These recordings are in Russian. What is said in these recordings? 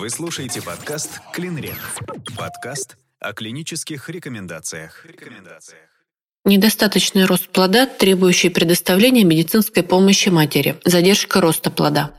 Вы слушаете подкаст «Клинрек». Подкаст о клинических рекомендациях. рекомендациях. Недостаточный рост плода, требующий предоставления медицинской помощи матери. Задержка роста плода.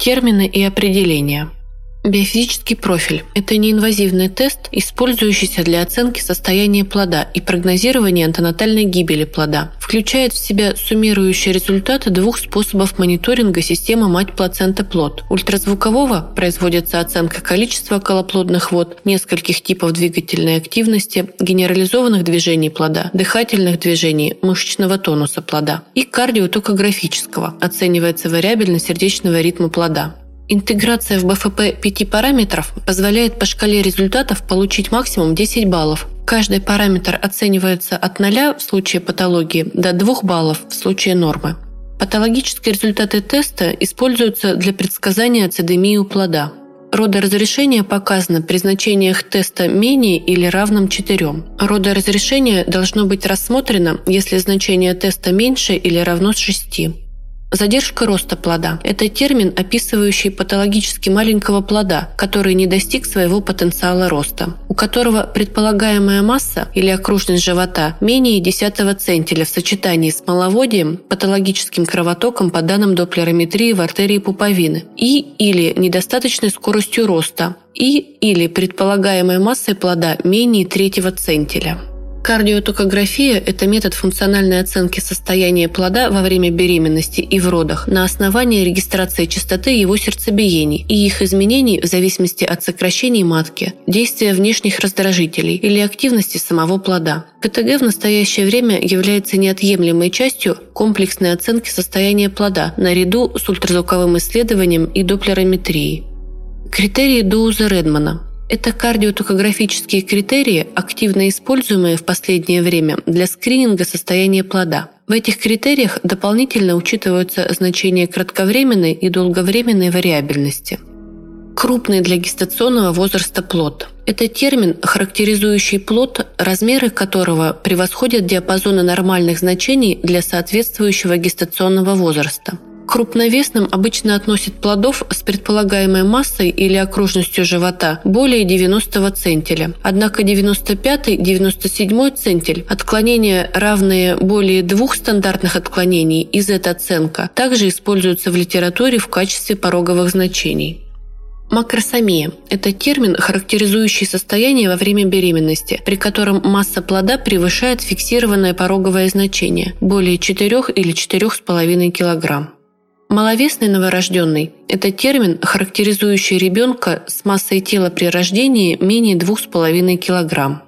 Термины и определения – Биофизический профиль – это неинвазивный тест, использующийся для оценки состояния плода и прогнозирования антонатальной гибели плода. Включает в себя суммирующие результаты двух способов мониторинга системы мать-плацента-плод. Ультразвукового производится оценка количества колоплодных вод, нескольких типов двигательной активности, генерализованных движений плода, дыхательных движений, мышечного тонуса плода. И кардиотокографического – оценивается вариабельность сердечного ритма плода. Интеграция в БФП пяти параметров позволяет по шкале результатов получить максимум 10 баллов. Каждый параметр оценивается от 0 в случае патологии до 2 баллов в случае нормы. Патологические результаты теста используются для предсказания ацидемии у плода. Родоразрешение показано при значениях теста менее или равном 4. Родоразрешение должно быть рассмотрено, если значение теста меньше или равно 6. Задержка роста плода – это термин, описывающий патологически маленького плода, который не достиг своего потенциала роста, у которого предполагаемая масса или окружность живота менее 10 центиля в сочетании с маловодием, патологическим кровотоком по данным доплерометрии в артерии пуповины и или недостаточной скоростью роста и или предполагаемой массой плода менее третьего центиля. Кардиотокография – это метод функциональной оценки состояния плода во время беременности и в родах на основании регистрации частоты его сердцебиений и их изменений в зависимости от сокращений матки, действия внешних раздражителей или активности самого плода. КТГ в настоящее время является неотъемлемой частью комплексной оценки состояния плода наряду с ультразвуковым исследованием и доплерометрией. Критерии Доуза Редмана – это кардиотокографические критерии, активно используемые в последнее время для скрининга состояния плода. В этих критериях дополнительно учитываются значения кратковременной и долговременной вариабельности. Крупный для гестационного возраста плод. Это термин, характеризующий плод, размеры которого превосходят диапазоны нормальных значений для соответствующего гестационного возраста – крупновесным обычно относят плодов с предполагаемой массой или окружностью живота более 90 центиля. Однако 95-97 центиль, отклонения, равные более двух стандартных отклонений из этой оценка также используются в литературе в качестве пороговых значений. Макросомия – это термин, характеризующий состояние во время беременности, при котором масса плода превышает фиксированное пороговое значение – более 4 или 4,5 кг. Маловесный новорожденный – это термин, характеризующий ребенка с массой тела при рождении менее 2,5 кг.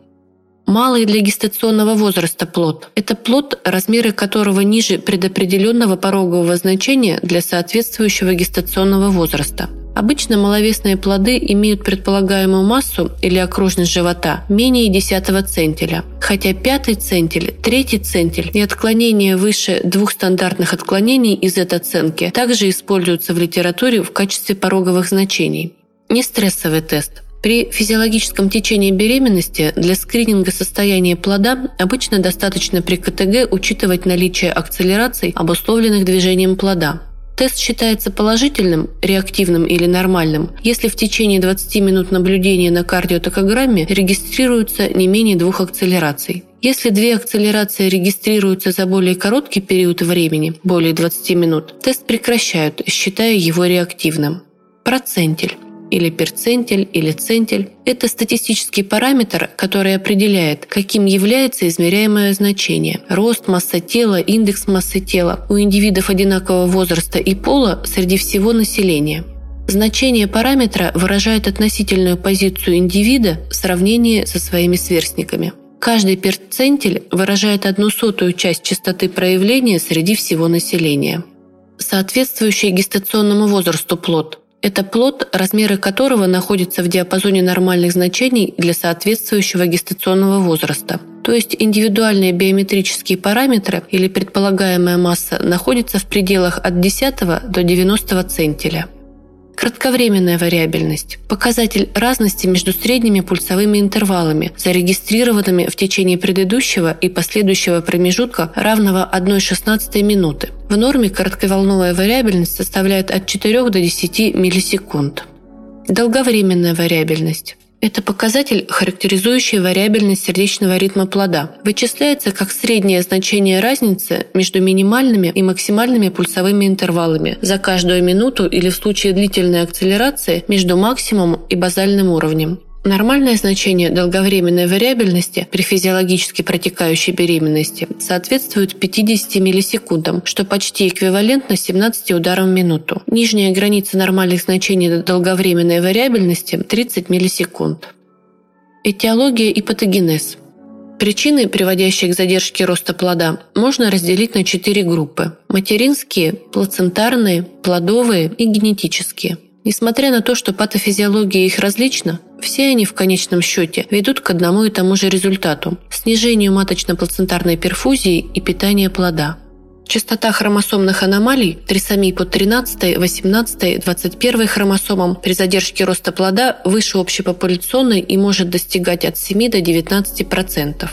Малый для гестационного возраста плод – это плод, размеры которого ниже предопределенного порогового значения для соответствующего гестационного возраста – Обычно маловесные плоды имеют предполагаемую массу или окружность живота менее 10 центиля, хотя пятый центиль, третий центиль и отклонения выше двух стандартных отклонений из этой оценки также используются в литературе в качестве пороговых значений. Нестрессовый тест. При физиологическом течении беременности для скрининга состояния плода обычно достаточно при КТГ учитывать наличие акселераций, обусловленных движением плода. Тест считается положительным, реактивным или нормальным, если в течение 20 минут наблюдения на кардиотокограмме регистрируется не менее двух акселераций. Если две акселерации регистрируются за более короткий период времени, более 20 минут, тест прекращают, считая его реактивным. Процентиль или перцентиль, или центиль. Это статистический параметр, который определяет, каким является измеряемое значение. Рост, масса тела, индекс массы тела у индивидов одинакового возраста и пола среди всего населения. Значение параметра выражает относительную позицию индивида в сравнении со своими сверстниками. Каждый перцентиль выражает одну сотую часть частоты проявления среди всего населения. Соответствующий гестационному возрасту плод – это плод, размеры которого находятся в диапазоне нормальных значений для соответствующего гестационного возраста. То есть индивидуальные биометрические параметры или предполагаемая масса находятся в пределах от 10 до 90 центиля. Кратковременная вариабельность – показатель разности между средними пульсовыми интервалами, зарегистрированными в течение предыдущего и последующего промежутка равного 1,16 минуты. В норме коротковолновая вариабельность составляет от 4 до 10 миллисекунд. Долговременная вариабельность. Это показатель, характеризующий вариабельность сердечного ритма плода. Вычисляется как среднее значение разницы между минимальными и максимальными пульсовыми интервалами за каждую минуту или в случае длительной акселерации между максимумом и базальным уровнем. Нормальное значение долговременной вариабельности при физиологически протекающей беременности соответствует 50 миллисекундам, что почти эквивалентно 17 ударам в минуту. Нижняя граница нормальных значений долговременной вариабельности – 30 миллисекунд. Этиология и патогенез – Причины, приводящие к задержке роста плода, можно разделить на четыре группы – материнские, плацентарные, плодовые и генетические. Несмотря на то, что патофизиология их различна, все они в конечном счете ведут к одному и тому же результату – снижению маточно-плацентарной перфузии и питания плода. Частота хромосомных аномалий, трисомий под 13, 18, 21 хромосомам при задержке роста плода выше общепопуляционной и может достигать от 7 до 19%.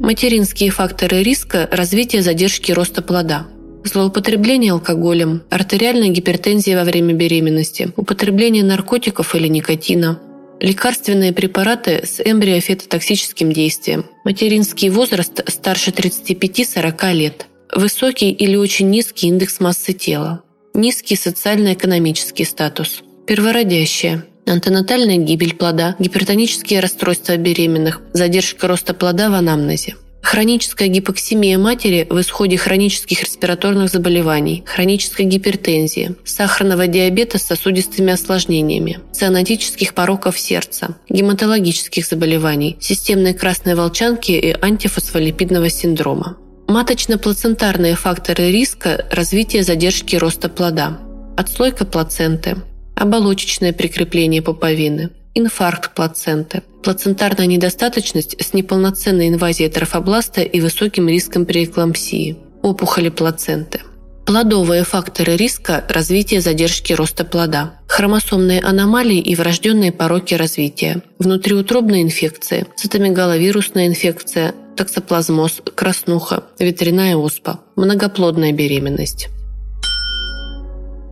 Материнские факторы риска развития задержки роста плода – Злоупотребление алкоголем, артериальная гипертензия во время беременности, употребление наркотиков или никотина, лекарственные препараты с эмбриофетотоксическим действием, материнский возраст старше 35-40 лет, высокий или очень низкий индекс массы тела, низкий социально-экономический статус, первородящая, антенатальная гибель плода, гипертонические расстройства беременных, задержка роста плода в анамнезе. Хроническая гипоксимия матери в исходе хронических респираторных заболеваний, хронической гипертензии, сахарного диабета с сосудистыми осложнениями, цианотических пороков сердца, гематологических заболеваний, системной красной волчанки и антифосфолипидного синдрома. Маточно-плацентарные факторы риска развития задержки роста плода, отслойка плаценты, оболочечное прикрепление пуповины – инфаркт плаценты, плацентарная недостаточность с неполноценной инвазией трофобласта и высоким риском преэклампсии, опухоли плаценты. Плодовые факторы риска развития задержки роста плода, хромосомные аномалии и врожденные пороки развития, внутриутробные инфекции, цитомегаловирусная инфекция, токсоплазмоз, краснуха, ветряная оспа, многоплодная беременность.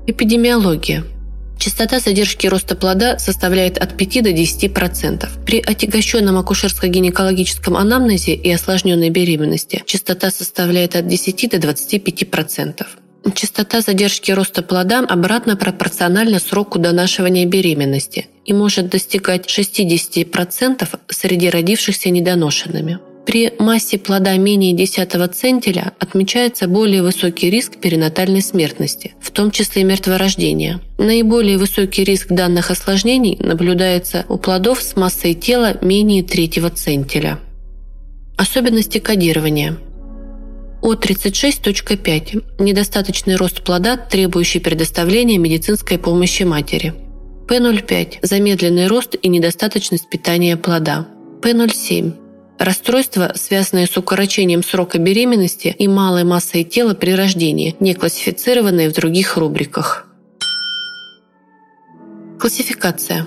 Эпидемиология – Частота задержки роста плода составляет от 5 до 10%. При отягощенном акушерско-гинекологическом анамнезе и осложненной беременности частота составляет от 10 до 25%. Частота задержки роста плода обратно пропорциональна сроку донашивания беременности и может достигать 60% среди родившихся недоношенными. При массе плода менее 10 центиля отмечается более высокий риск перинатальной смертности, в том числе мертворождения. Наиболее высокий риск данных осложнений наблюдается у плодов с массой тела менее третьего центиля. Особенности кодирования – О36.5. Недостаточный рост плода, требующий предоставления медицинской помощи матери. П05. Замедленный рост и недостаточность питания плода. П07. Расстройства, связанные с укорочением срока беременности и малой массой тела при рождении, не классифицированные в других рубриках. Классификация.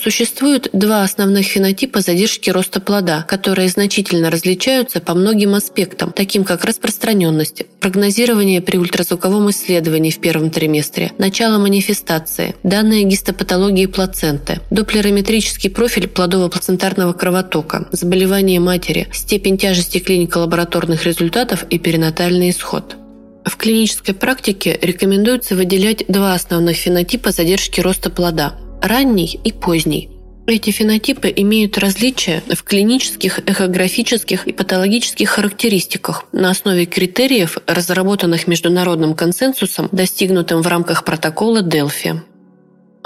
Существует два основных фенотипа задержки роста плода, которые значительно различаются по многим аспектам, таким как распространенность, прогнозирование при ультразвуковом исследовании в первом триместре, начало манифестации, данные гистопатологии плаценты, доплерометрический профиль плодово-плацентарного кровотока, заболевание матери, степень тяжести клинико-лабораторных результатов и перинатальный исход. В клинической практике рекомендуется выделять два основных фенотипа задержки роста плода – ранний и поздний. Эти фенотипы имеют различия в клинических, эхографических и патологических характеристиках на основе критериев, разработанных международным консенсусом, достигнутым в рамках протокола Делфи.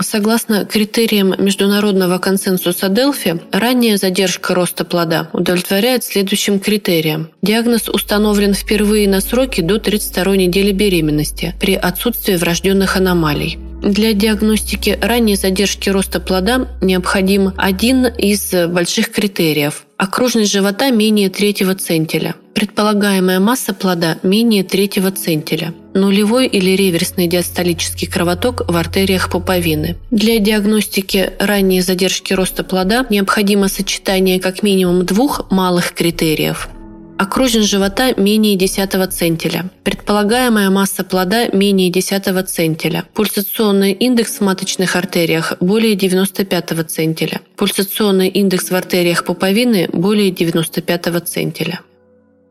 Согласно критериям международного консенсуса Делфи, ранняя задержка роста плода удовлетворяет следующим критериям. Диагноз установлен впервые на сроке до 32 недели беременности при отсутствии врожденных аномалий. Для диагностики ранней задержки роста плода необходим один из больших критериев – окружность живота менее третьего центиля, предполагаемая масса плода менее третьего центиля, нулевой или реверсный диастолический кровоток в артериях пуповины. Для диагностики ранней задержки роста плода необходимо сочетание как минимум двух малых критериев – Окружен живота менее 10 центиля. Предполагаемая масса плода менее 10 центиля. Пульсационный индекс в маточных артериях более 95 центиля. Пульсационный индекс в артериях пуповины более 95 центиля.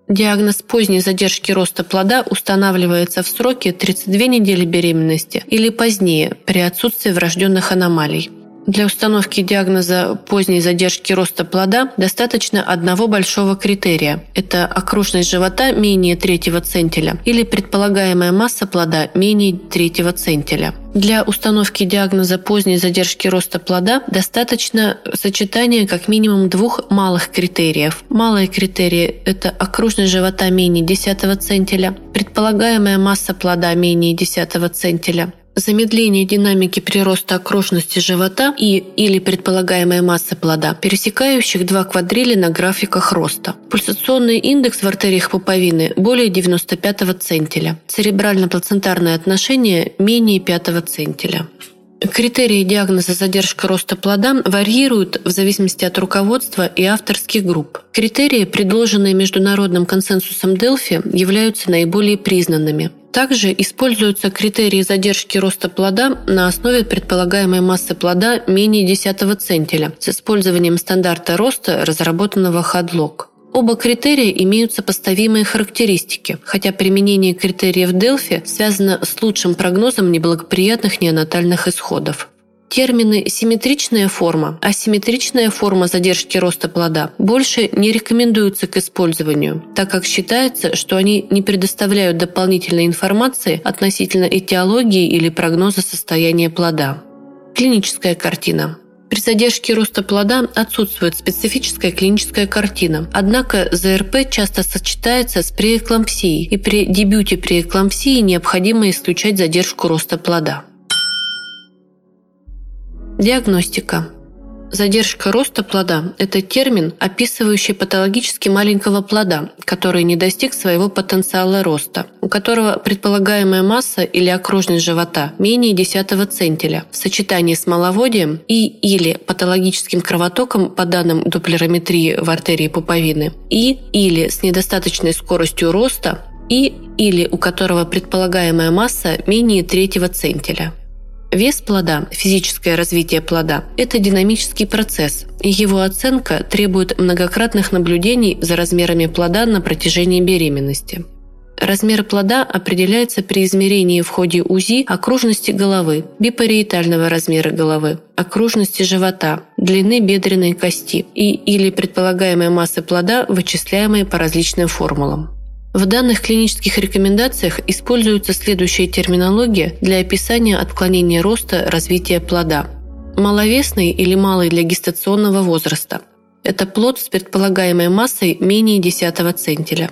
Диагноз поздней задержки роста плода устанавливается в сроке 32 недели беременности или позднее при отсутствии врожденных аномалий. Для установки диагноза поздней задержки роста плода достаточно одного большого критерия. Это окружность живота менее третьего центиля или предполагаемая масса плода менее третьего центиля. Для установки диагноза поздней задержки роста плода достаточно сочетания как минимум двух малых критериев. Малые критерии – это окружность живота менее 10 центиля, предполагаемая масса плода менее 10 центиля, замедление динамики прироста окружности живота и или предполагаемая масса плода, пересекающих два квадрили на графиках роста. Пульсационный индекс в артериях пуповины более 95 центиля. Церебрально-плацентарное отношение менее 5 центиля. Критерии диагноза задержка роста плода варьируют в зависимости от руководства и авторских групп. Критерии, предложенные международным консенсусом Делфи, являются наиболее признанными. Также используются критерии задержки роста плода на основе предполагаемой массы плода менее 10 центиля с использованием стандарта роста, разработанного Хадлок. Оба критерия имеют сопоставимые характеристики, хотя применение критериев Делфи связано с лучшим прогнозом неблагоприятных неонатальных исходов. Термины «симметричная форма», «асимметричная форма задержки роста плода» больше не рекомендуются к использованию, так как считается, что они не предоставляют дополнительной информации относительно этиологии или прогноза состояния плода. Клиническая картина. При задержке роста плода отсутствует специфическая клиническая картина. Однако ЗРП часто сочетается с преэклампсией, и при дебюте преэклампсии необходимо исключать задержку роста плода. Диагностика. Задержка роста плода – это термин, описывающий патологически маленького плода, который не достиг своего потенциала роста, у которого предполагаемая масса или окружность живота менее 10 центиля в сочетании с маловодием и или патологическим кровотоком по данным доплерометрии в артерии пуповины и или с недостаточной скоростью роста и или у которого предполагаемая масса менее третьего центиля. Вес плода, физическое развитие плода – это динамический процесс, и его оценка требует многократных наблюдений за размерами плода на протяжении беременности. Размер плода определяется при измерении в ходе УЗИ окружности головы, бипариетального размера головы, окружности живота, длины бедренной кости и или предполагаемой массы плода, вычисляемой по различным формулам. В данных клинических рекомендациях используется следующая терминология для описания отклонения роста развития плода. Маловесный или малый для гестационного возраста. Это плод с предполагаемой массой менее 10 центиля.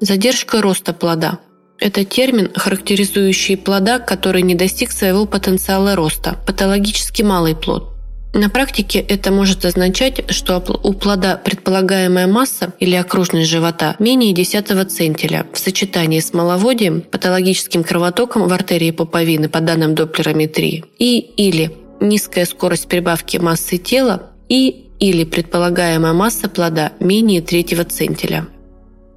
Задержка роста плода. Это термин, характеризующий плода, который не достиг своего потенциала роста, патологически малый плод. На практике это может означать, что у плода предполагаемая масса или окружность живота менее 10 центиля в сочетании с маловодием, патологическим кровотоком в артерии пуповины по данным доплерометрии и или низкая скорость прибавки массы тела и или предполагаемая масса плода менее третьего центиля.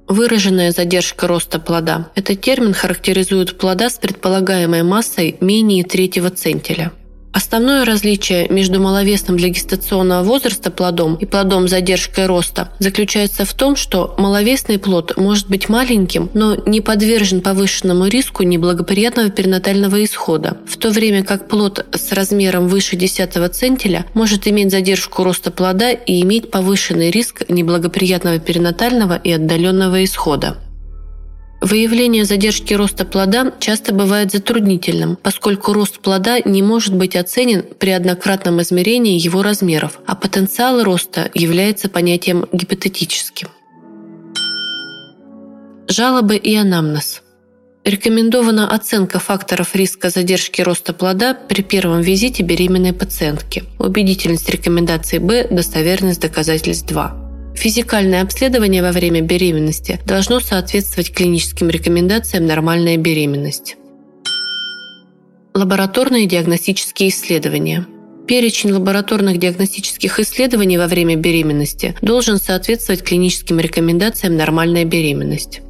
Выраженная задержка роста плода – этот термин характеризует плода с предполагаемой массой менее третьего центиля. Основное различие между маловесным для гестационного возраста плодом и плодом с задержкой роста заключается в том, что маловесный плод может быть маленьким, но не подвержен повышенному риску неблагоприятного перинатального исхода, в то время как плод с размером выше 10 центиля может иметь задержку роста плода и иметь повышенный риск неблагоприятного перинатального и отдаленного исхода. Выявление задержки роста плода часто бывает затруднительным, поскольку рост плода не может быть оценен при однократном измерении его размеров, а потенциал роста является понятием гипотетическим. Жалобы и анамнез. Рекомендована оценка факторов риска задержки роста плода при первом визите беременной пациентки. Убедительность рекомендации Б, достоверность доказательств 2. Физикальное обследование во время беременности должно соответствовать клиническим рекомендациям «нормальная беременность». Лабораторные диагностические исследования. Перечень лабораторных диагностических исследований во время беременности должен соответствовать клиническим рекомендациям «нормальная беременность».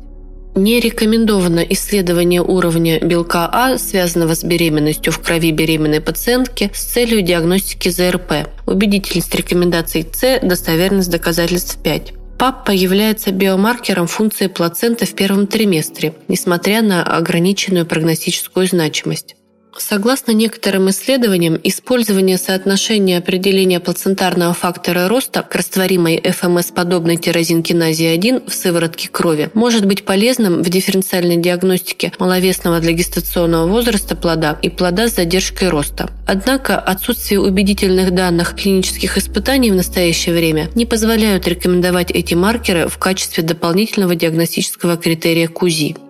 Не рекомендовано исследование уровня белка А, связанного с беременностью в крови беременной пациентки, с целью диагностики ЗРП. Убедительность рекомендаций С, достоверность доказательств 5. ПАП является биомаркером функции плаценты в первом триместре, несмотря на ограниченную прогностическую значимость. Согласно некоторым исследованиям, использование соотношения определения плацентарного фактора роста к растворимой ФМС-подобной тирозинкиназе 1 в сыворотке крови может быть полезным в дифференциальной диагностике маловесного для гестационного возраста плода и плода с задержкой роста. Однако отсутствие убедительных данных клинических испытаний в настоящее время не позволяют рекомендовать эти маркеры в качестве дополнительного диагностического критерия КУЗИ.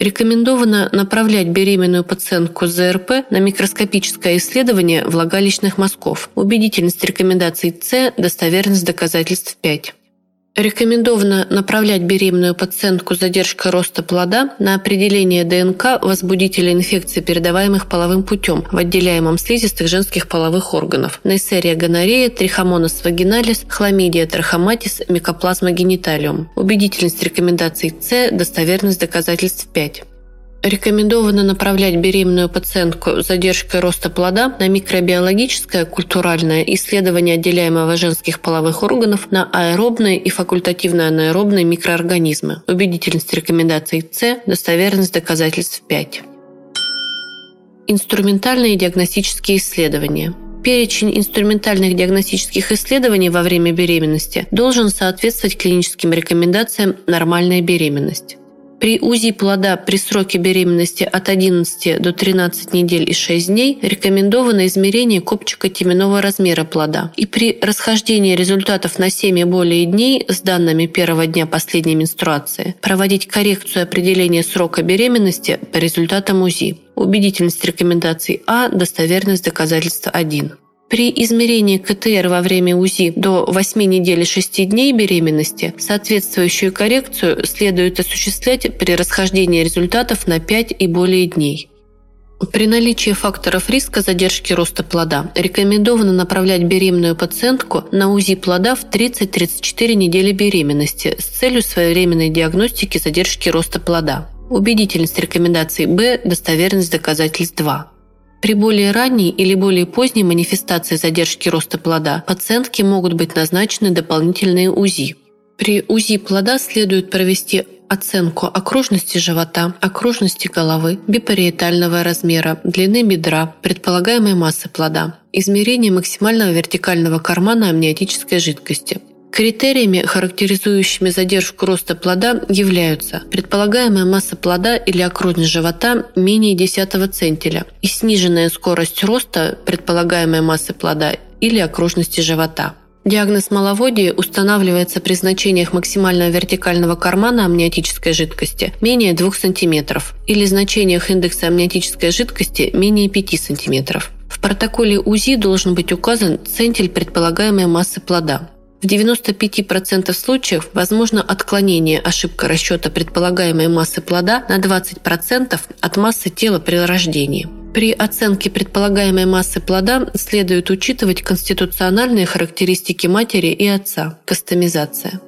Рекомендовано направлять беременную пациентку ЗРП на микроскопическое исследование влагалищных мазков. Убедительность рекомендаций С, достоверность доказательств 5. Рекомендовано направлять беременную пациентку с задержкой роста плода на определение ДНК возбудителя инфекции, передаваемых половым путем в отделяемом слизистых женских половых органов. Нейсерия гонорея, трихомонос вагиналис, хламидия трахоматис, микоплазма гениталиум. Убедительность рекомендаций С, достоверность доказательств 5. Рекомендовано направлять беременную пациентку с задержкой роста плода на микробиологическое культуральное исследование отделяемого женских половых органов на аэробные и факультативно-анаэробные микроорганизмы. Убедительность рекомендаций С, достоверность доказательств 5. Инструментальные диагностические исследования. Перечень инструментальных диагностических исследований во время беременности должен соответствовать клиническим рекомендациям «нормальная беременность». При УЗИ плода при сроке беременности от 11 до 13 недель и 6 дней рекомендовано измерение копчика теменного размера плода. И при расхождении результатов на 7 и более дней с данными первого дня последней менструации проводить коррекцию определения срока беременности по результатам УЗИ. Убедительность рекомендаций А, достоверность доказательства 1. При измерении КТР во время УЗИ до 8 недель и 6 дней беременности соответствующую коррекцию следует осуществлять при расхождении результатов на 5 и более дней. При наличии факторов риска задержки роста плода рекомендовано направлять беременную пациентку на УЗИ плода в 30-34 недели беременности с целью своевременной диагностики задержки роста плода. Убедительность рекомендаций Б, достоверность доказательств 2. При более ранней или более поздней манифестации задержки роста плода пациентке могут быть назначены дополнительные УЗИ. При УЗИ плода следует провести оценку окружности живота, окружности головы, бипариетального размера, длины бедра, предполагаемой массы плода, измерение максимального вертикального кармана амниотической жидкости, Критериями, характеризующими задержку роста плода, являются предполагаемая масса плода или окружность живота менее 10 центиля и сниженная скорость роста предполагаемой массы плода или окружности живота. Диагноз маловодия устанавливается при значениях максимального вертикального кармана амниотической жидкости менее 2 см или значениях индекса амниотической жидкости менее 5 см. В протоколе УЗИ должен быть указан центиль предполагаемой массы плода. В 95% случаев возможно отклонение ошибка расчета предполагаемой массы плода на 20% от массы тела при рождении. При оценке предполагаемой массы плода следует учитывать конституциональные характеристики матери и отца, кастомизация.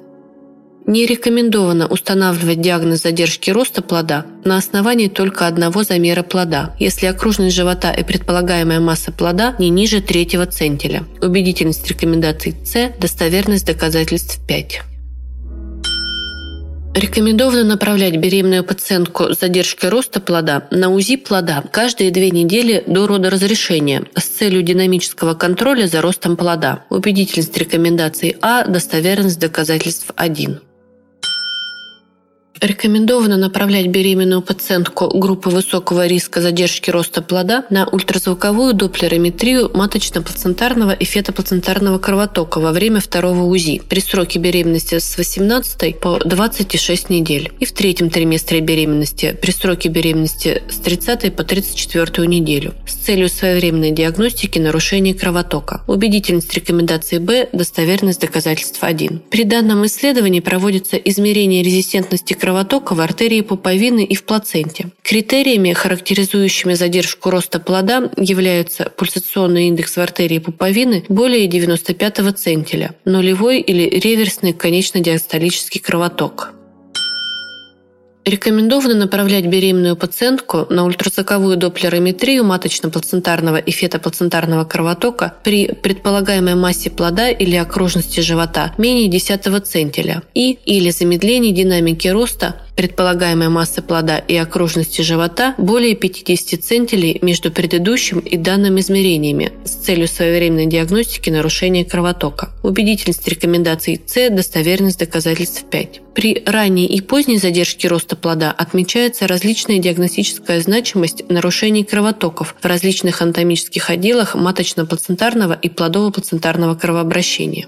Не рекомендовано устанавливать диагноз задержки роста плода на основании только одного замера плода, если окружность живота и предполагаемая масса плода не ниже третьего центиля. Убедительность рекомендаций С, достоверность доказательств 5. Рекомендовано направлять беременную пациентку с задержкой роста плода на УЗИ плода каждые две недели до родоразрешения с целью динамического контроля за ростом плода. Убедительность рекомендаций А, достоверность доказательств 1. Рекомендовано направлять беременную пациентку группы высокого риска задержки роста плода на ультразвуковую доплерометрию маточно-плацентарного и фетоплацентарного кровотока во время второго УЗИ при сроке беременности с 18 по 26 недель и в третьем триместре беременности при сроке беременности с 30 по 34 неделю с целью своевременной диагностики нарушения кровотока. Убедительность рекомендации Б, достоверность доказательств 1. При данном исследовании проводится измерение резистентности кровотока кровотока в артерии пуповины и в плаценте. Критериями, характеризующими задержку роста плода, являются пульсационный индекс в артерии пуповины более 95-го центиля, нулевой или реверсный конечно-диастолический кровоток. Рекомендовано направлять беременную пациентку на ультразвуковую доплерометрию маточно-плацентарного и фетоплацентарного кровотока при предполагаемой массе плода или окружности живота менее 10 центиля и или замедлении динамики роста предполагаемой массы плода и окружности живота более 50 центилей между предыдущим и данным измерениями с целью своевременной диагностики нарушения кровотока. Убедительность рекомендаций С, достоверность доказательств 5. При ранней и поздней задержке роста плода отмечается различная диагностическая значимость нарушений кровотоков в различных анатомических отделах маточно-плацентарного и плодово-плацентарного кровообращения.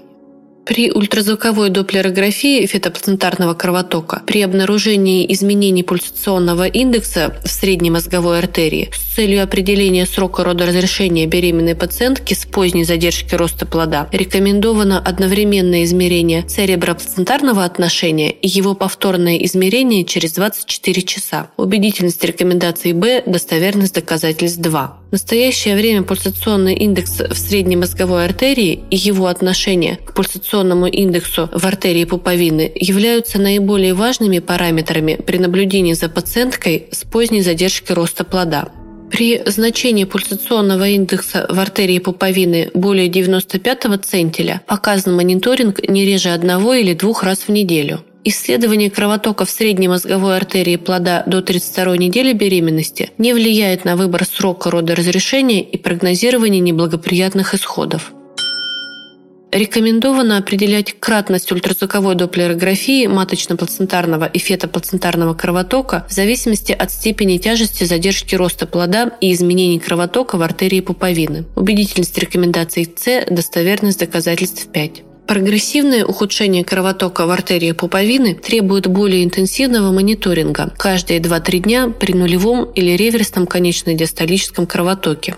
При ультразвуковой доплерографии фетоплацентарного кровотока при обнаружении изменений пульсационного индекса в средней мозговой артерии с целью определения срока родоразрешения беременной пациентки с поздней задержкой роста плода рекомендовано одновременное измерение цереброплацентарного отношения и его повторное измерение через 24 часа. Убедительность рекомендаций Б, достоверность доказательств 2. В настоящее время пульсационный индекс в средней мозговой артерии и его отношение к пульсационному индексу в артерии пуповины являются наиболее важными параметрами при наблюдении за пациенткой с поздней задержкой роста плода. При значении пульсационного индекса в артерии пуповины более 95 центиля показан мониторинг не реже одного или двух раз в неделю. Исследование кровотока в средней мозговой артерии плода до 32 недели беременности не влияет на выбор срока родоразрешения и прогнозирование неблагоприятных исходов. Рекомендовано определять кратность ультразвуковой доплерографии маточно-плацентарного и фетоплацентарного кровотока в зависимости от степени тяжести задержки роста плода и изменений кровотока в артерии пуповины. Убедительность рекомендаций С, достоверность доказательств 5. Прогрессивное ухудшение кровотока в артерии пуповины требует более интенсивного мониторинга каждые 2-3 дня при нулевом или реверсном конечно-диастолическом кровотоке.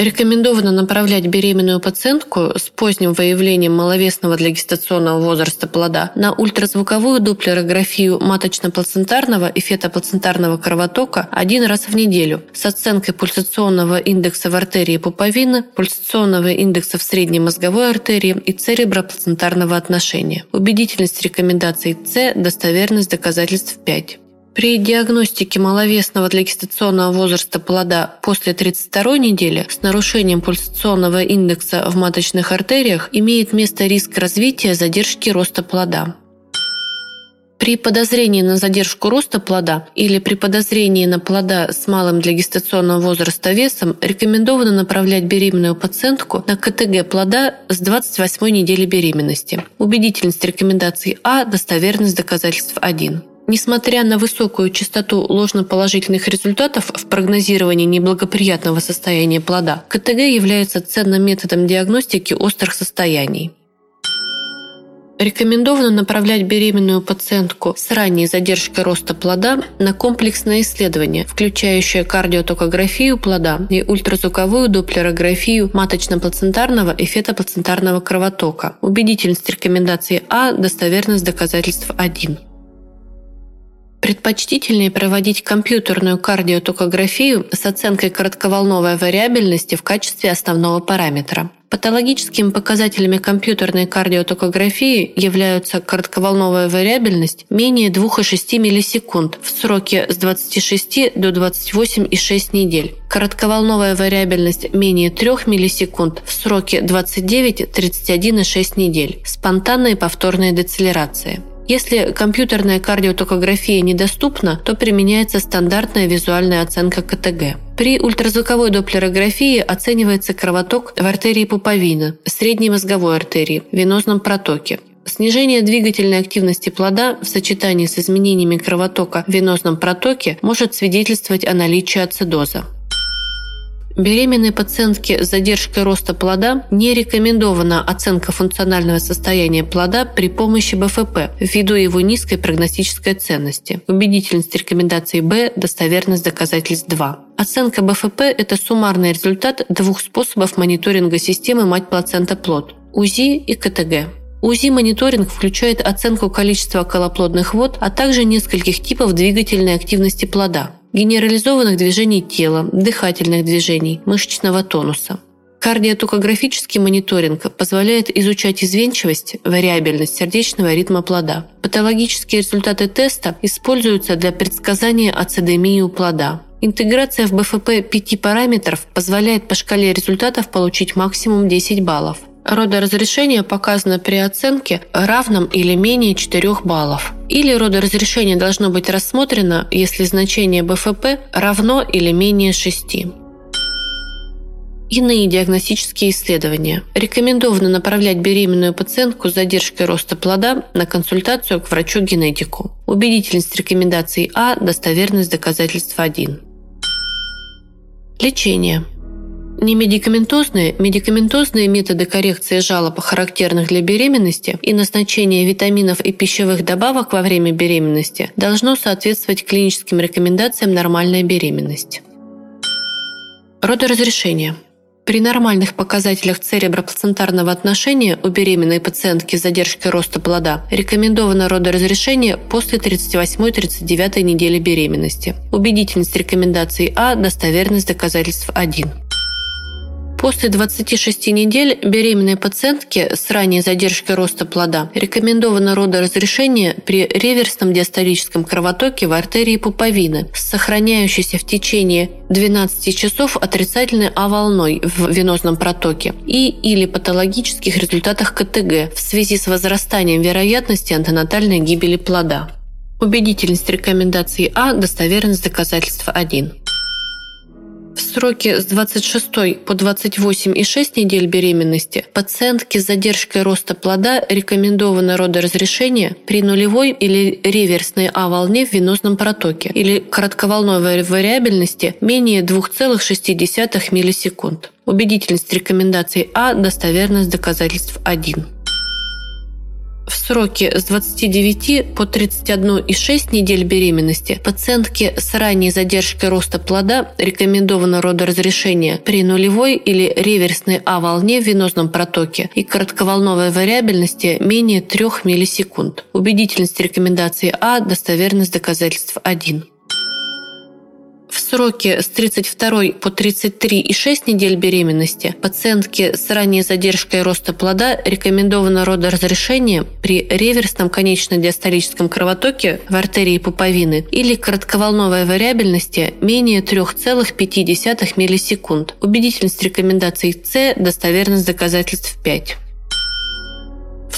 Рекомендовано направлять беременную пациентку с поздним выявлением маловесного для гестационного возраста плода на ультразвуковую доплерографию маточно-плацентарного и фетоплацентарного кровотока один раз в неделю с оценкой пульсационного индекса в артерии пуповины, пульсационного индекса в средней мозговой артерии и цереброплацентарного отношения. Убедительность рекомендаций С, достоверность доказательств 5. При диагностике маловесного для гестационного возраста плода после 32 недели с нарушением пульсационного индекса в маточных артериях имеет место риск развития задержки роста плода. При подозрении на задержку роста плода или при подозрении на плода с малым для гестационного возраста весом рекомендовано направлять беременную пациентку на КТГ плода с 28 недели беременности. Убедительность рекомендаций А, достоверность доказательств 1. Несмотря на высокую частоту ложноположительных результатов в прогнозировании неблагоприятного состояния плода, КТГ является ценным методом диагностики острых состояний. Рекомендовано направлять беременную пациентку с ранней задержкой роста плода на комплексное исследование, включающее кардиотокографию плода и ультразвуковую доплерографию маточно-плацентарного и фетоплацентарного кровотока. Убедительность рекомендации А, достоверность доказательств 1. Предпочтительнее проводить компьютерную кардиотокографию с оценкой коротковолновой вариабельности в качестве основного параметра. Патологическими показателями компьютерной кардиотокографии являются коротковолновая вариабельность менее 2,6 миллисекунд в сроке с 26 до 28,6 недель, коротковолновая вариабельность менее 3 миллисекунд в сроке 29-31,6 недель, спонтанные повторные децелерации. Если компьютерная кардиотокография недоступна, то применяется стандартная визуальная оценка КТГ. При ультразвуковой доплерографии оценивается кровоток в артерии пуповины, средней мозговой артерии, венозном протоке, Снижение двигательной активности плода в сочетании с изменениями кровотока в венозном протоке может свидетельствовать о наличии ацидоза. Беременной пациентке с задержкой роста плода не рекомендована оценка функционального состояния плода при помощи БФП ввиду его низкой прогностической ценности. Убедительность рекомендаций Б, достоверность доказательств 2. Оценка БФП – это суммарный результат двух способов мониторинга системы мать-плацента-плод – УЗИ и КТГ. УЗИ-мониторинг включает оценку количества околоплодных вод, а также нескольких типов двигательной активности плода, генерализованных движений тела, дыхательных движений, мышечного тонуса. Кардиотокографический мониторинг позволяет изучать изменчивость, вариабельность сердечного ритма плода. Патологические результаты теста используются для предсказания ацидемии у плода. Интеграция в БФП пяти параметров позволяет по шкале результатов получить максимум 10 баллов. Родоразрешение показано при оценке равном или менее 4 баллов. Или родоразрешение должно быть рассмотрено, если значение БФП равно или менее 6. Иные диагностические исследования. Рекомендовано направлять беременную пациентку с задержкой роста плода на консультацию к врачу-генетику. Убедительность рекомендаций А, достоверность доказательств 1. Лечение. Немедикаментозные, медикаментозные методы коррекции жалоб, характерных для беременности, и назначение витаминов и пищевых добавок во время беременности должно соответствовать клиническим рекомендациям нормальной беременности. Родоразрешение. При нормальных показателях цереброплацентарного отношения у беременной пациентки с задержкой роста плода рекомендовано родоразрешение после 38-39 недели беременности. Убедительность рекомендаций А, достоверность доказательств 1. После 26 недель беременной пациентке с ранней задержкой роста плода рекомендовано родоразрешение при реверсном диастолическом кровотоке в артерии пуповины с сохраняющейся в течение 12 часов отрицательной А-волной в венозном протоке и или патологических результатах КТГ в связи с возрастанием вероятности антенатальной гибели плода. Убедительность рекомендаций А, достоверность доказательства 1. В сроке с 26 по 28 и 6 недель беременности пациентке с задержкой роста плода рекомендовано родоразрешение при нулевой или реверсной А-волне в венозном протоке или коротковолновой вариабельности менее 2,6 миллисекунд. Убедительность рекомендаций А, достоверность доказательств 1 в сроке с 29 по 31,6 недель беременности пациентке с ранней задержкой роста плода рекомендовано родоразрешение при нулевой или реверсной А-волне в венозном протоке и коротковолновой вариабельности менее 3 миллисекунд. Убедительность рекомендации А, достоверность доказательств 1 сроке с 32 по 33 и 6 недель беременности пациентке с ранней задержкой роста плода рекомендовано родоразрешение при реверсном конечно-диастолическом кровотоке в артерии пуповины или коротковолновой вариабельности менее 3,5 миллисекунд. Убедительность рекомендаций С, достоверность доказательств 5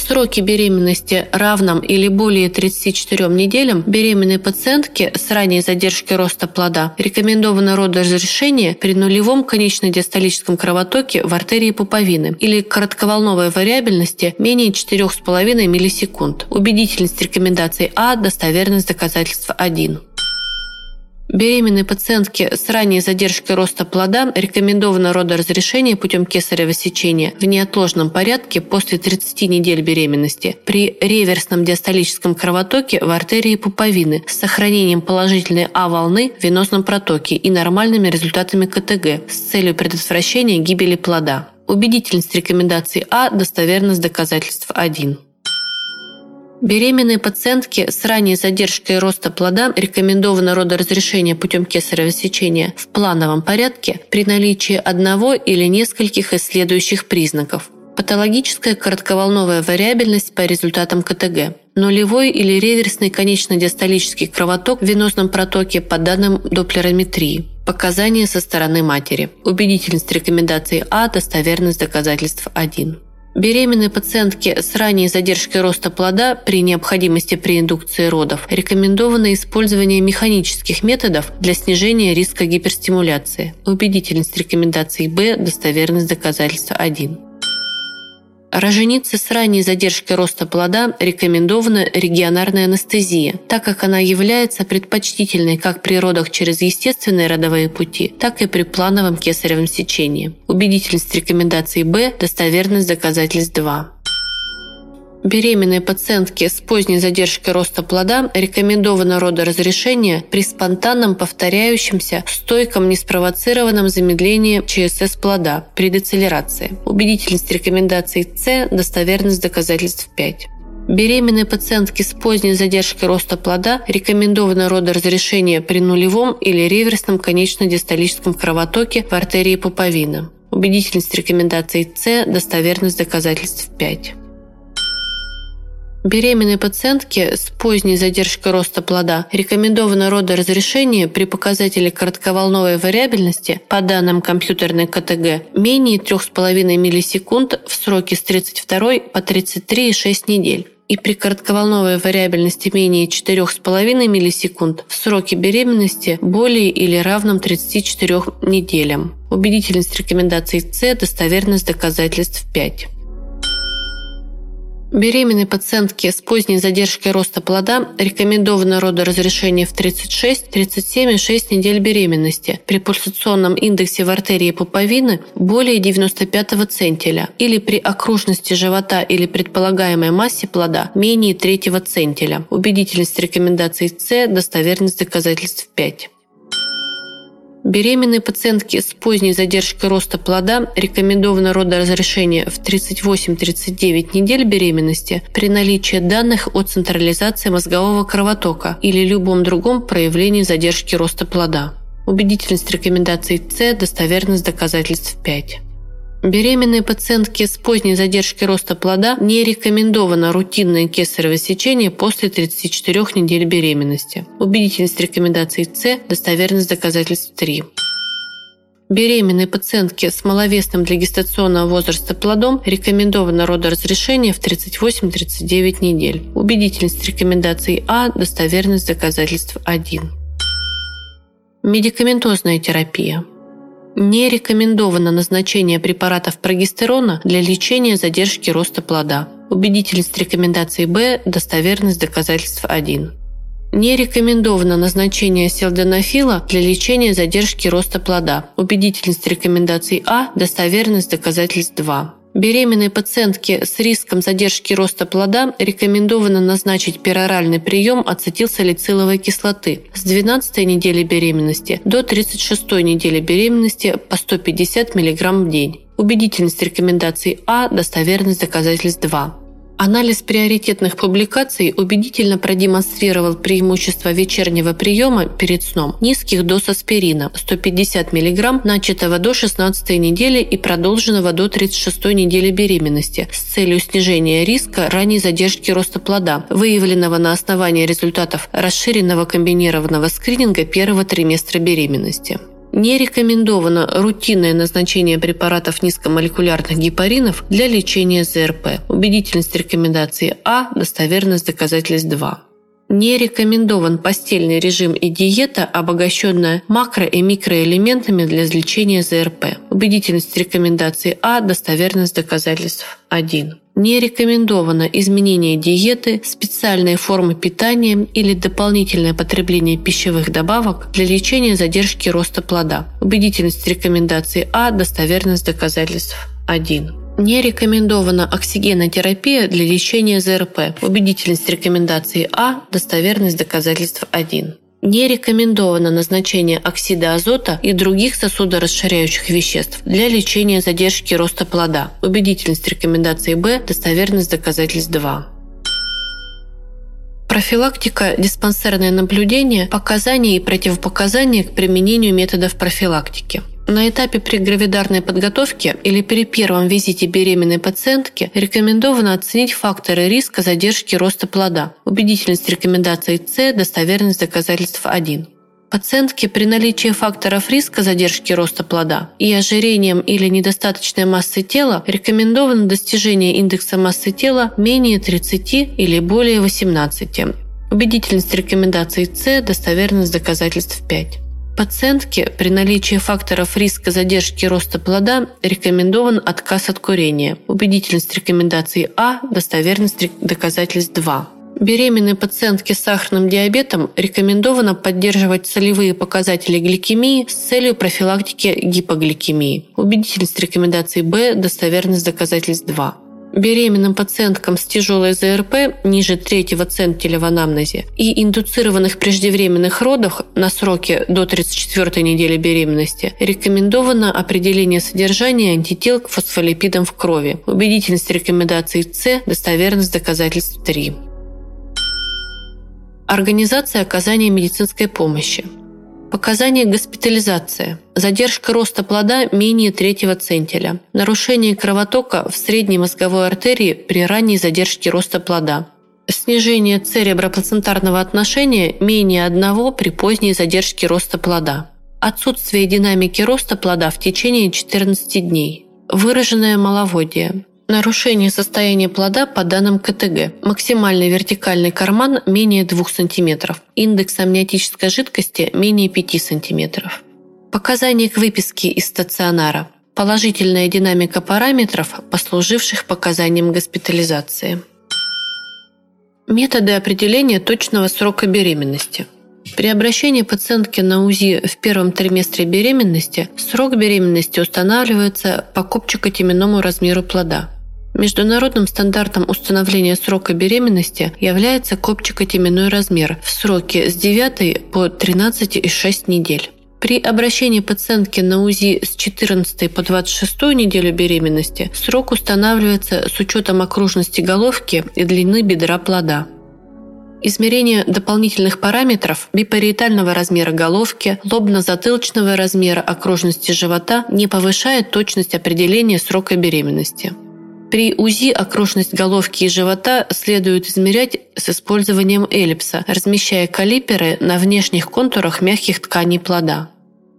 сроке беременности равном или более 34 неделям беременной пациентке с ранней задержкой роста плода рекомендовано родоразрешение при нулевом конечно-диастолическом кровотоке в артерии пуповины или коротковолновой вариабельности менее 4,5 миллисекунд. Убедительность рекомендаций А, достоверность доказательства 1. Беременной пациентке с ранней задержкой роста плода рекомендовано родоразрешение путем кесарево сечения в неотложном порядке после 30 недель беременности при реверсном диастолическом кровотоке в артерии пуповины с сохранением положительной А-волны в венозном протоке и нормальными результатами КТГ с целью предотвращения гибели плода. Убедительность рекомендаций А, достоверность доказательств 1. Беременной пациентке с ранней задержкой роста плода рекомендовано родоразрешение путем кесарево сечения в плановом порядке при наличии одного или нескольких из следующих признаков. Патологическая коротковолновая вариабельность по результатам КТГ. Нулевой или реверсный конечно-диастолический кровоток в венозном протоке по данным доплерометрии. Показания со стороны матери. Убедительность рекомендаций А, достоверность доказательств 1. Беременной пациентке с ранней задержкой роста плода при необходимости при индукции родов рекомендовано использование механических методов для снижения риска гиперстимуляции. Убедительность рекомендаций Б, достоверность доказательства 1. Роженице с ранней задержкой роста плода рекомендована регионарная анестезия, так как она является предпочтительной как при родах через естественные родовые пути, так и при плановом кесаревом сечении. Убедительность рекомендаций Б, достоверность доказательств 2. Беременной пациентке с поздней задержкой роста плода рекомендовано родоразрешение при спонтанном повторяющемся стойком неспровоцированном замедлении ЧСС плода при децелерации. Убедительность рекомендаций С, достоверность доказательств 5. Беременной пациентке с поздней задержкой роста плода рекомендовано родоразрешение при нулевом или реверсном конечно-дистолическом кровотоке в артерии пуповины. Убедительность рекомендаций С, достоверность доказательств 5. Беременной пациентке с поздней задержкой роста плода рекомендовано родоразрешение при показателе коротковолновой вариабельности по данным компьютерной КТГ менее 3,5 миллисекунд в сроке с 32 по 33,6 недель и при коротковолновой вариабельности менее 4,5 миллисекунд в сроке беременности более или равном 34 неделям. Убедительность рекомендаций С, достоверность доказательств 5. Беременной пациентке с поздней задержкой роста плода рекомендовано родоразрешение в 36, 37 и 6 недель беременности при пульсационном индексе в артерии пуповины более 95 центиля или при окружности живота или предполагаемой массе плода менее третьего центиля. Убедительность рекомендаций С, достоверность доказательств 5. Беременной пациентке с поздней задержкой роста плода рекомендовано родоразрешение в 38-39 недель беременности при наличии данных о централизации мозгового кровотока или любом другом проявлении задержки роста плода. Убедительность рекомендаций С, достоверность доказательств 5. Беременной пациентке с поздней задержкой роста плода не рекомендовано рутинное кесарево сечение после 34 недель беременности. Убедительность рекомендаций С, достоверность доказательств 3. Беременной пациентке с маловесным для гестационного возраста плодом рекомендовано родоразрешение в 38-39 недель. Убедительность рекомендаций А, достоверность доказательств 1. Медикаментозная терапия. Не рекомендовано назначение препаратов прогестерона для лечения задержки роста плода. Убедительность рекомендации Б, достоверность доказательств 1. Не рекомендовано назначение селденофила для лечения задержки роста плода. Убедительность рекомендаций А, достоверность доказательств 2. Беременной пациентке с риском задержки роста плода рекомендовано назначить пероральный прием ацетилсалициловой кислоты с 12 недели беременности до 36 недели беременности по 150 мг в день. Убедительность рекомендаций А, достоверность доказательств 2. Анализ приоритетных публикаций убедительно продемонстрировал преимущество вечернего приема перед сном низких доз аспирина 150 мг, начатого до 16 недели и продолженного до 36 недели беременности с целью снижения риска ранней задержки роста плода, выявленного на основании результатов расширенного комбинированного скрининга первого триместра беременности. Не рекомендовано рутинное назначение препаратов низкомолекулярных гепаринов для лечения ЗРП. Убедительность рекомендации А, достоверность доказательств 2. Не рекомендован постельный режим и диета, обогащенная макро- и микроэлементами для лечения ЗРП. Убедительность рекомендации А, достоверность доказательств 1. Не рекомендовано изменение диеты, специальные формы питания или дополнительное потребление пищевых добавок для лечения задержки роста плода. Убедительность рекомендации А, достоверность доказательств 1. Не рекомендована оксигенотерапия для лечения ЗРП. Убедительность рекомендации А, достоверность доказательств 1. Не рекомендовано назначение оксида азота и других сосудорасширяющих веществ для лечения задержки роста плода. Убедительность рекомендации Б, достоверность доказательств 2. Профилактика, диспансерное наблюдение, показания и противопоказания к применению методов профилактики. На этапе прегравидарной подготовки или при первом визите беременной пациентки рекомендовано оценить факторы риска задержки роста плода. Убедительность рекомендаций С, достоверность доказательств 1. Пациентке при наличии факторов риска задержки роста плода и ожирением или недостаточной массы тела рекомендовано достижение индекса массы тела менее 30 или более 18. Убедительность рекомендаций С, достоверность доказательств 5. Пациентке при наличии факторов риска задержки роста плода рекомендован отказ от курения. Убедительность рекомендаций А, достоверность доказательств 2. Беременной пациентке с сахарным диабетом рекомендовано поддерживать солевые показатели гликемии с целью профилактики гипогликемии. Убедительность рекомендаций Б, достоверность доказательств 2. Беременным пациенткам с тяжелой ЗРП ниже третьего центиля в анамнезе и индуцированных преждевременных родах на сроке до 34 недели беременности рекомендовано определение содержания антител к фосфолипидам в крови. Убедительность рекомендаций С, достоверность доказательств 3. Организация оказания медицинской помощи. Показания госпитализации. Задержка роста плода менее третьего центиля. Нарушение кровотока в средней мозговой артерии при ранней задержке роста плода. Снижение цереброплацентарного отношения менее одного при поздней задержке роста плода. Отсутствие динамики роста плода в течение 14 дней. Выраженное маловодие. Нарушение состояния плода по данным КТГ. Максимальный вертикальный карман менее 2 см. Индекс амниотической жидкости менее 5 см. Показания к выписке из стационара. Положительная динамика параметров, послуживших показанием госпитализации. Методы определения точного срока беременности. При обращении пациентки на УЗИ в первом триместре беременности срок беременности устанавливается по копчико-теменному размеру плода. Международным стандартом установления срока беременности является копчико-теменной размер в сроке с 9 по 13,6 недель. При обращении пациентки на УЗИ с 14 по 26 неделю беременности срок устанавливается с учетом окружности головки и длины бедра плода. Измерение дополнительных параметров бипариетального размера головки, лобно-затылочного размера окружности живота не повышает точность определения срока беременности. При УЗИ окружность головки и живота следует измерять с использованием эллипса, размещая калиперы на внешних контурах мягких тканей плода.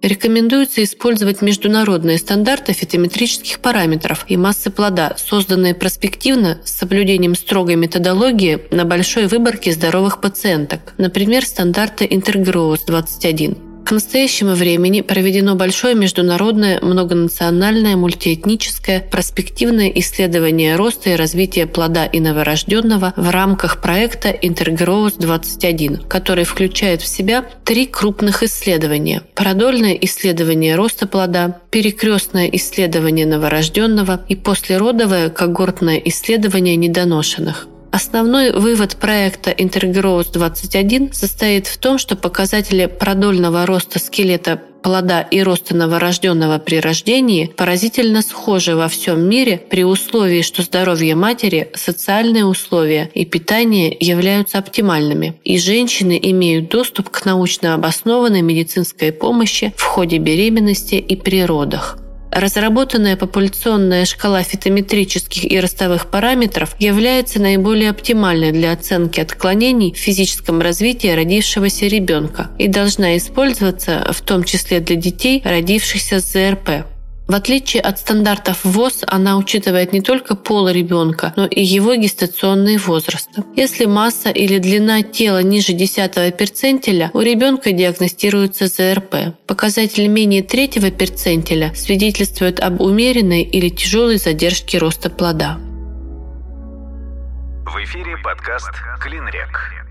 Рекомендуется использовать международные стандарты фитометрических параметров и массы плода, созданные проспективно с соблюдением строгой методологии на большой выборке здоровых пациенток, например, стандарты Intergrowth 21. К настоящему времени проведено большое международное, многонациональное, мультиэтническое, проспективное исследование роста и развития плода и новорожденного в рамках проекта Intergrowth-21, который включает в себя три крупных исследования. Продольное исследование роста плода, перекрестное исследование новорожденного и послеродовое когортное исследование недоношенных. Основной вывод проекта Intergrowth 21 состоит в том, что показатели продольного роста скелета плода и роста новорожденного при рождении поразительно схожи во всем мире при условии, что здоровье матери, социальные условия и питание являются оптимальными, и женщины имеют доступ к научно обоснованной медицинской помощи в ходе беременности и при родах. Разработанная популяционная шкала фитометрических и ростовых параметров является наиболее оптимальной для оценки отклонений в физическом развитии родившегося ребенка и должна использоваться в том числе для детей, родившихся с ЗРП. В отличие от стандартов ВОЗ, она учитывает не только пол ребенка, но и его гестационный возраст. Если масса или длина тела ниже 10 перцентиля, у ребенка диагностируется ЗРП. Показатель менее третьего перцентиля свидетельствует об умеренной или тяжелой задержке роста плода. В эфире подкаст «Клинрек».